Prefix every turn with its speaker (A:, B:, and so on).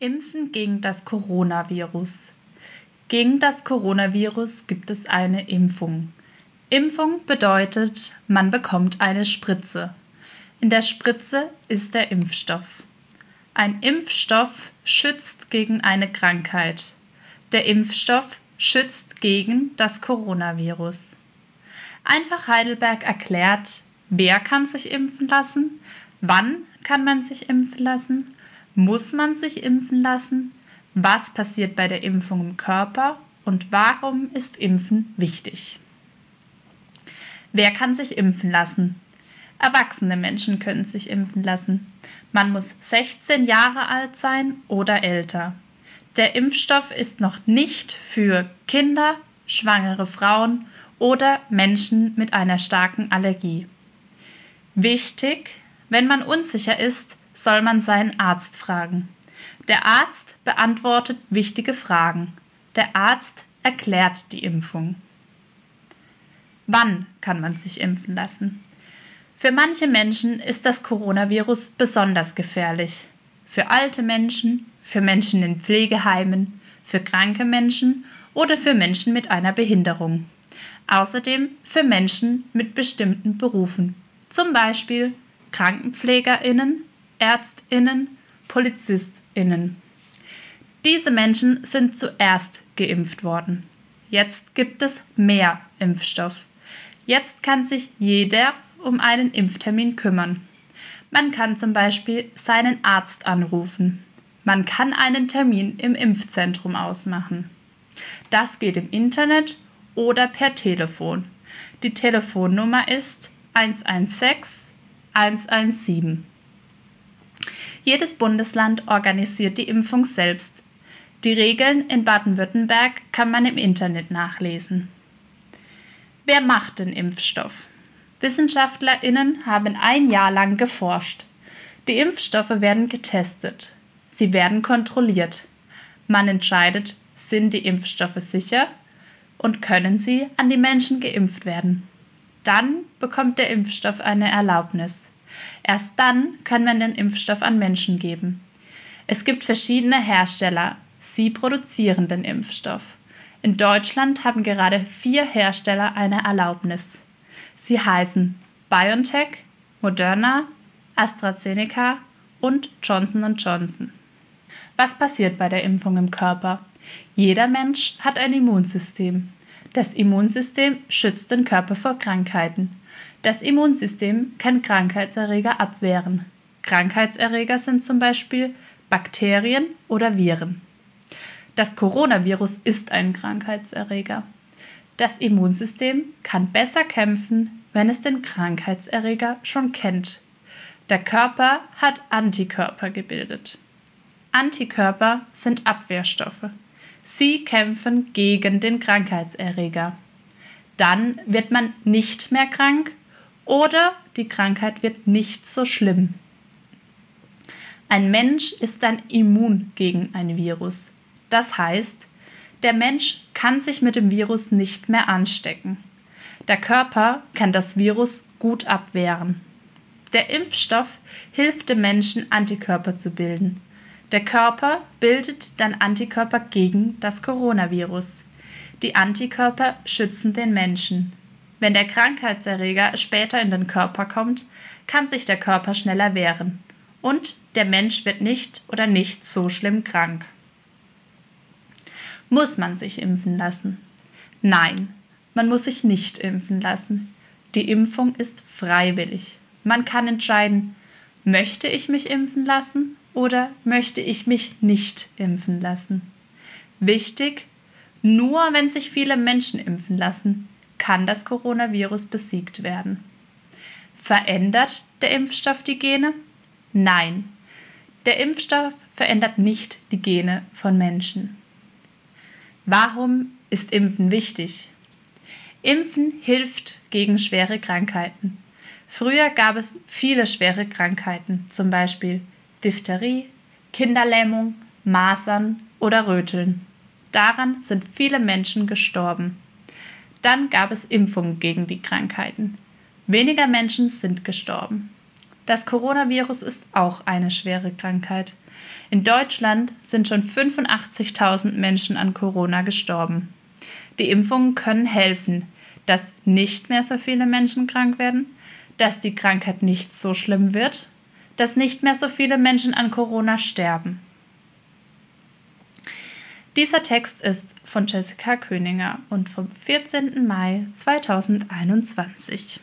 A: Impfen gegen das Coronavirus. Gegen das Coronavirus gibt es eine Impfung. Impfung bedeutet, man bekommt eine Spritze. In der Spritze ist der Impfstoff. Ein Impfstoff schützt gegen eine Krankheit. Der Impfstoff schützt gegen das Coronavirus. Einfach Heidelberg erklärt, wer kann sich impfen lassen, wann kann man sich impfen lassen, muss man sich impfen lassen, was passiert bei der Impfung im Körper und warum ist Impfen wichtig. Wer kann sich impfen lassen? Erwachsene Menschen können sich impfen lassen. Man muss 16 Jahre alt sein oder älter. Der Impfstoff ist noch nicht für Kinder, schwangere Frauen oder Menschen mit einer starken Allergie. Wichtig, wenn man unsicher ist, soll man seinen Arzt fragen. Der Arzt beantwortet wichtige Fragen. Der Arzt erklärt die Impfung. Wann kann man sich impfen lassen? Für manche Menschen ist das Coronavirus besonders gefährlich. Für alte Menschen, für Menschen in Pflegeheimen, für kranke Menschen oder für Menschen mit einer Behinderung. Außerdem für Menschen mit bestimmten Berufen, zum Beispiel Krankenpflegerinnen, Ärztinnen, Polizistinnen. Diese Menschen sind zuerst geimpft worden. Jetzt gibt es mehr Impfstoff. Jetzt kann sich jeder um einen Impftermin kümmern. Man kann zum Beispiel seinen Arzt anrufen. Man kann einen Termin im Impfzentrum ausmachen. Das geht im Internet oder per Telefon. Die Telefonnummer ist 116 117. Jedes Bundesland organisiert die Impfung selbst. Die Regeln in Baden-Württemberg kann man im Internet nachlesen. Wer macht den Impfstoff? Wissenschaftlerinnen haben ein Jahr lang geforscht. Die Impfstoffe werden getestet. Sie werden kontrolliert. Man entscheidet, sind die Impfstoffe sicher und können sie an die Menschen geimpft werden. Dann bekommt der Impfstoff eine Erlaubnis. Erst dann kann man den Impfstoff an Menschen geben. Es gibt verschiedene Hersteller. Sie produzieren den Impfstoff. In Deutschland haben gerade vier Hersteller eine Erlaubnis. Sie heißen BioNTech, Moderna, AstraZeneca und Johnson Johnson. Was passiert bei der Impfung im Körper? Jeder Mensch hat ein Immunsystem. Das Immunsystem schützt den Körper vor Krankheiten. Das Immunsystem kann Krankheitserreger abwehren. Krankheitserreger sind zum Beispiel Bakterien oder Viren. Das Coronavirus ist ein Krankheitserreger. Das Immunsystem kann besser kämpfen, wenn es den Krankheitserreger schon kennt. Der Körper hat Antikörper gebildet. Antikörper sind Abwehrstoffe. Sie kämpfen gegen den Krankheitserreger. Dann wird man nicht mehr krank oder die Krankheit wird nicht so schlimm. Ein Mensch ist dann immun gegen ein Virus. Das heißt, der Mensch kann sich mit dem Virus nicht mehr anstecken. Der Körper kann das Virus gut abwehren. Der Impfstoff hilft dem Menschen, Antikörper zu bilden. Der Körper bildet dann Antikörper gegen das Coronavirus. Die Antikörper schützen den Menschen. Wenn der Krankheitserreger später in den Körper kommt, kann sich der Körper schneller wehren und der Mensch wird nicht oder nicht so schlimm krank. Muss man sich impfen lassen? Nein, man muss sich nicht impfen lassen. Die Impfung ist freiwillig. Man kann entscheiden, möchte ich mich impfen lassen oder möchte ich mich nicht impfen lassen. Wichtig, nur wenn sich viele Menschen impfen lassen, kann das Coronavirus besiegt werden. Verändert der Impfstoff die Gene? Nein, der Impfstoff verändert nicht die Gene von Menschen. Warum ist Impfen wichtig? Impfen hilft gegen schwere Krankheiten. Früher gab es viele schwere Krankheiten, zum Beispiel Diphtherie, Kinderlähmung, Masern oder Röteln. Daran sind viele Menschen gestorben. Dann gab es Impfungen gegen die Krankheiten. Weniger Menschen sind gestorben. Das Coronavirus ist auch eine schwere Krankheit. In Deutschland sind schon 85.000 Menschen an Corona gestorben. Die Impfungen können helfen, dass nicht mehr so viele Menschen krank werden, dass die Krankheit nicht so schlimm wird, dass nicht mehr so viele Menschen an Corona sterben. Dieser Text ist von Jessica Köninger und vom 14. Mai 2021.